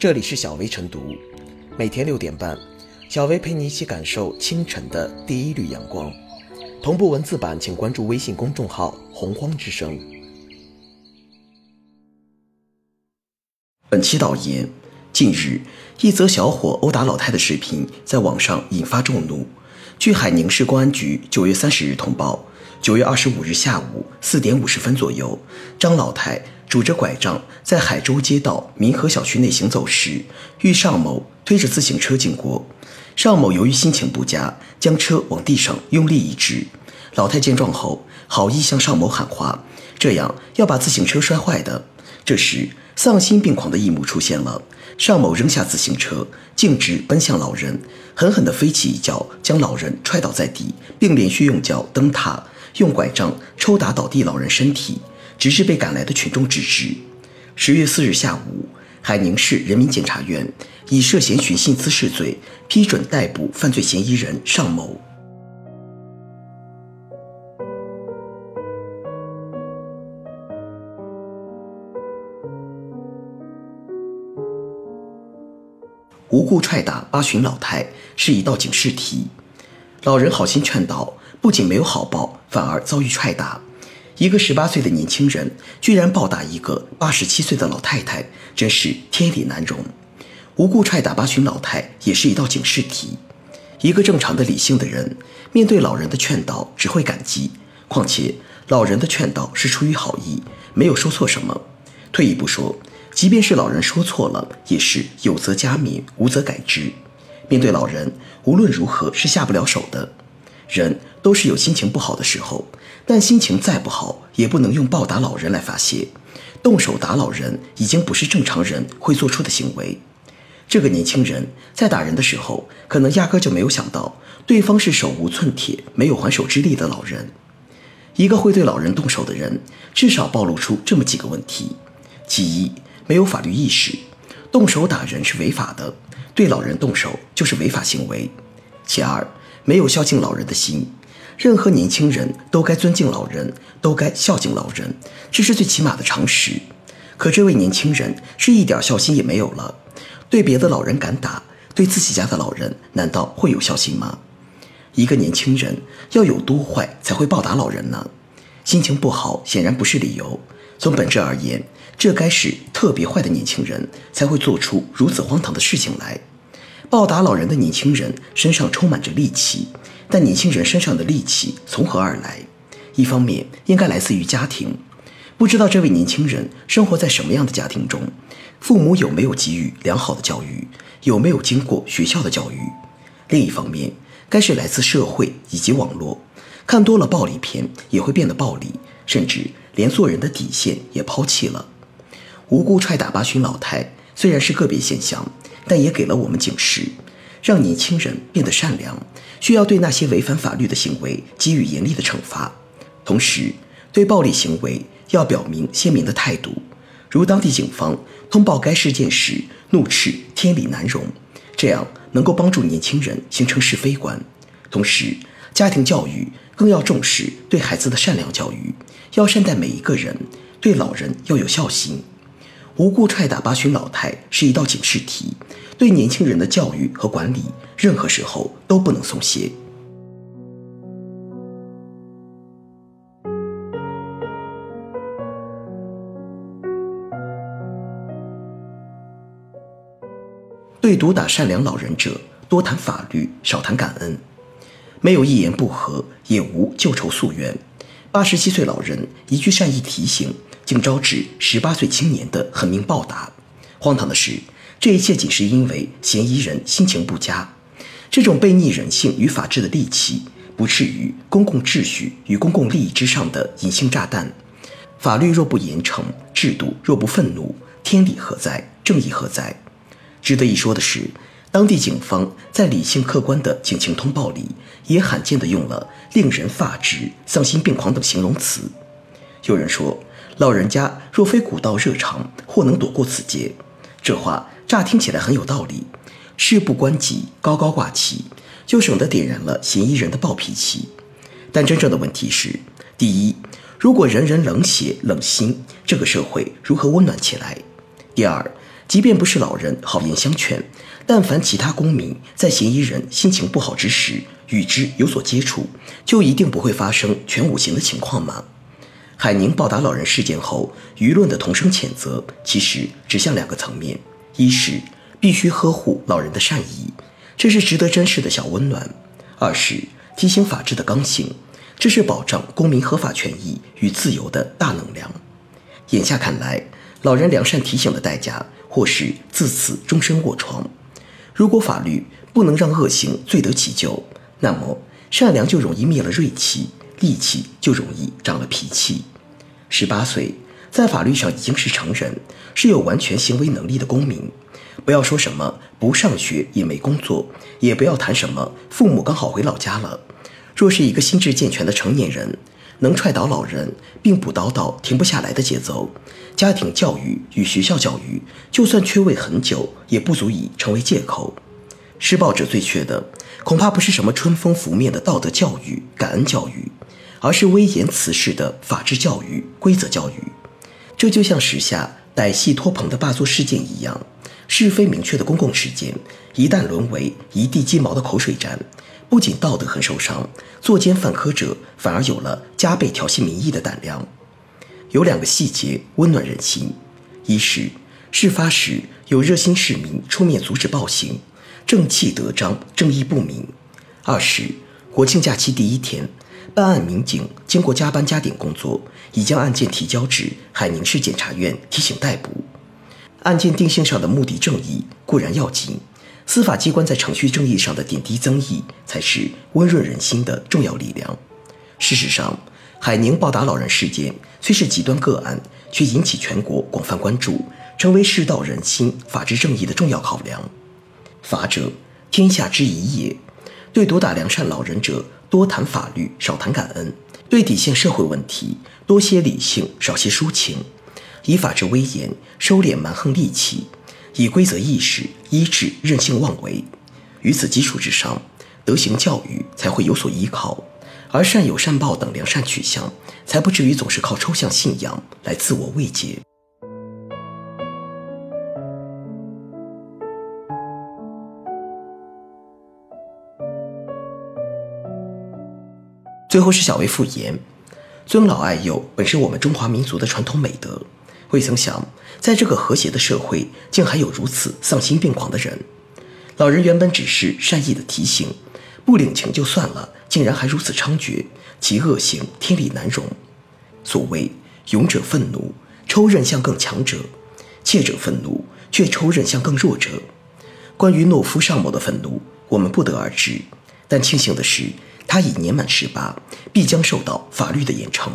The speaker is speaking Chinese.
这里是小薇晨读，每天六点半，小薇陪你一起感受清晨的第一缕阳光。同步文字版，请关注微信公众号“洪荒之声”。本期导言：近日，一则小伙殴打老太的视频在网上引发众怒。据海宁市公安局九月三十日通报，九月二十五日下午四点五十分左右，张老太。拄着拐杖在海州街道民和小区内行走时，遇尚某推着自行车经过。尚某由于心情不佳，将车往地上用力一掷。老太见状后，好意向尚某喊话：“这样要把自行车摔坏的。”这时，丧心病狂的一幕出现了。尚某扔下自行车，径直奔向老人，狠狠地飞起一脚，将老人踹倒在地，并连续用脚蹬踏，用拐杖抽打倒地老人身体。直至被赶来的群众制止。十月四日下午，海宁市人民检察院以涉嫌寻衅滋事罪批准逮捕犯罪嫌疑人尚某。无故踹打八旬老太是一道警示题。老人好心劝导，不仅没有好报，反而遭遇踹打。一个十八岁的年轻人居然暴打一个八十七岁的老太太，真是天理难容。无故踹打八旬老太也是一道警示题。一个正常的理性的人面对老人的劝导只会感激，况且老人的劝导是出于好意，没有说错什么。退一步说，即便是老人说错了，也是有则加勉，无则改之。面对老人，无论如何是下不了手的。人都是有心情不好的时候。但心情再不好，也不能用暴打老人来发泄。动手打老人已经不是正常人会做出的行为。这个年轻人在打人的时候，可能压根就没有想到对方是手无寸铁、没有还手之力的老人。一个会对老人动手的人，至少暴露出这么几个问题：其一，没有法律意识，动手打人是违法的，对老人动手就是违法行为；其二，没有孝敬老人的心。任何年轻人都该尊敬老人，都该孝敬老人，这是最起码的常识。可这位年轻人是一点孝心也没有了，对别的老人敢打，对自己家的老人难道会有孝心吗？一个年轻人要有多坏才会暴打老人呢？心情不好显然不是理由。从本质而言，这该是特别坏的年轻人才会做出如此荒唐的事情来。暴打老人的年轻人身上充满着戾气。但年轻人身上的戾气从何而来？一方面应该来自于家庭，不知道这位年轻人生活在什么样的家庭中，父母有没有给予良好的教育，有没有经过学校的教育？另一方面，该是来自社会以及网络，看多了暴力片也会变得暴力，甚至连做人的底线也抛弃了。无故踹打八旬老太虽然是个别现象，但也给了我们警示。让年轻人变得善良，需要对那些违反法律的行为给予严厉的惩罚。同时，对暴力行为要表明鲜明的态度，如当地警方通报该事件时怒斥“天理难容”，这样能够帮助年轻人形成是非观。同时，家庭教育更要重视对孩子的善良教育，要善待每一个人，对老人要有孝心。无故踹打八旬老太是一道警示题。对年轻人的教育和管理，任何时候都不能松懈。对毒打善良老人者，多谈法律，少谈感恩。没有一言不合，也无旧仇宿怨。八十七岁老人一句善意提醒，竟招致十八岁青年的狠命暴打。荒唐的是。这一切仅是因为嫌疑人心情不佳，这种背逆人性与法治的利器，不至于公共秩序与公共利益之上的隐性炸弹。法律若不严惩，制度若不愤怒，天理何在？正义何在？值得一说的是，当地警方在理性客观的警情通报里，也罕见地用了“令人发指”“丧心病狂”等形容词。有人说，老人家若非古道热肠，或能躲过此劫。这话。乍听起来很有道理，事不关己，高高挂起，就省得点燃了嫌疑人的暴脾气。但真正的问题是：第一，如果人人冷血冷心，这个社会如何温暖起来？第二，即便不是老人好言相劝，但凡其他公民在嫌疑人心情不好之时与之有所接触，就一定不会发生全五行的情况吗？海宁暴打老人事件后，舆论的同声谴责其实指向两个层面：一是必须呵护老人的善意，这是值得珍视的小温暖；二是提醒法治的刚性，这是保障公民合法权益与自由的大能量。眼下看来，老人良善提醒的代价。或是自此终身卧床。如果法律不能让恶行罪得其咎，那么善良就容易灭了锐气，戾气就容易长了脾气。十八岁，在法律上已经是成人，是有完全行为能力的公民。不要说什么不上学也没工作，也不要谈什么父母刚好回老家了。若是一个心智健全的成年人，能踹倒老人，并不叨叨停不下来的节奏。家庭教育与学校教育，就算缺位很久，也不足以成为借口。施暴者最缺的，恐怕不是什么春风拂面的道德教育、感恩教育，而是威严辞世的法治教育、规则教育。这就像时下歹戏托棚的霸座事件一样，是非明确的公共事件，一旦沦为一地鸡毛的口水战，不仅道德很受伤，作奸犯科者反而有了加倍挑衅民意的胆量。有两个细节温暖人心：一是事发时有热心市民出面阻止暴行，正气得彰，正义不明；二是国庆假期第一天，办案民警经过加班加点工作，已将案件提交至海宁市检察院提醒逮捕。案件定性上的目的正义固然要紧，司法机关在程序正义上的点滴增益，才是温润人心的重要力量。事实上，海宁暴打老人事件虽是极端个案，却引起全国广泛关注，成为世道人心、法治正义的重要考量。法者，天下之宜也。对毒打良善老人者，多谈法律，少谈感恩；对底线社会问题，多些理性，少些抒情。以法治威严，收敛蛮横戾气；以规则意识，医治任性妄为。于此基础之上，德行教育才会有所依靠。而善有善报等良善取向，才不至于总是靠抽象信仰来自我慰藉。最后是小薇复言：尊老爱幼本是我们中华民族的传统美德，未曾想在这个和谐的社会，竟还有如此丧心病狂的人。老人原本只是善意的提醒。不领情就算了，竟然还如此猖獗，其恶行天理难容。所谓勇者愤怒，抽刃向更强者；怯者愤怒，却抽刃向更弱者。关于懦夫尚某的愤怒，我们不得而知。但庆幸的是，他已年满十八，必将受到法律的严惩。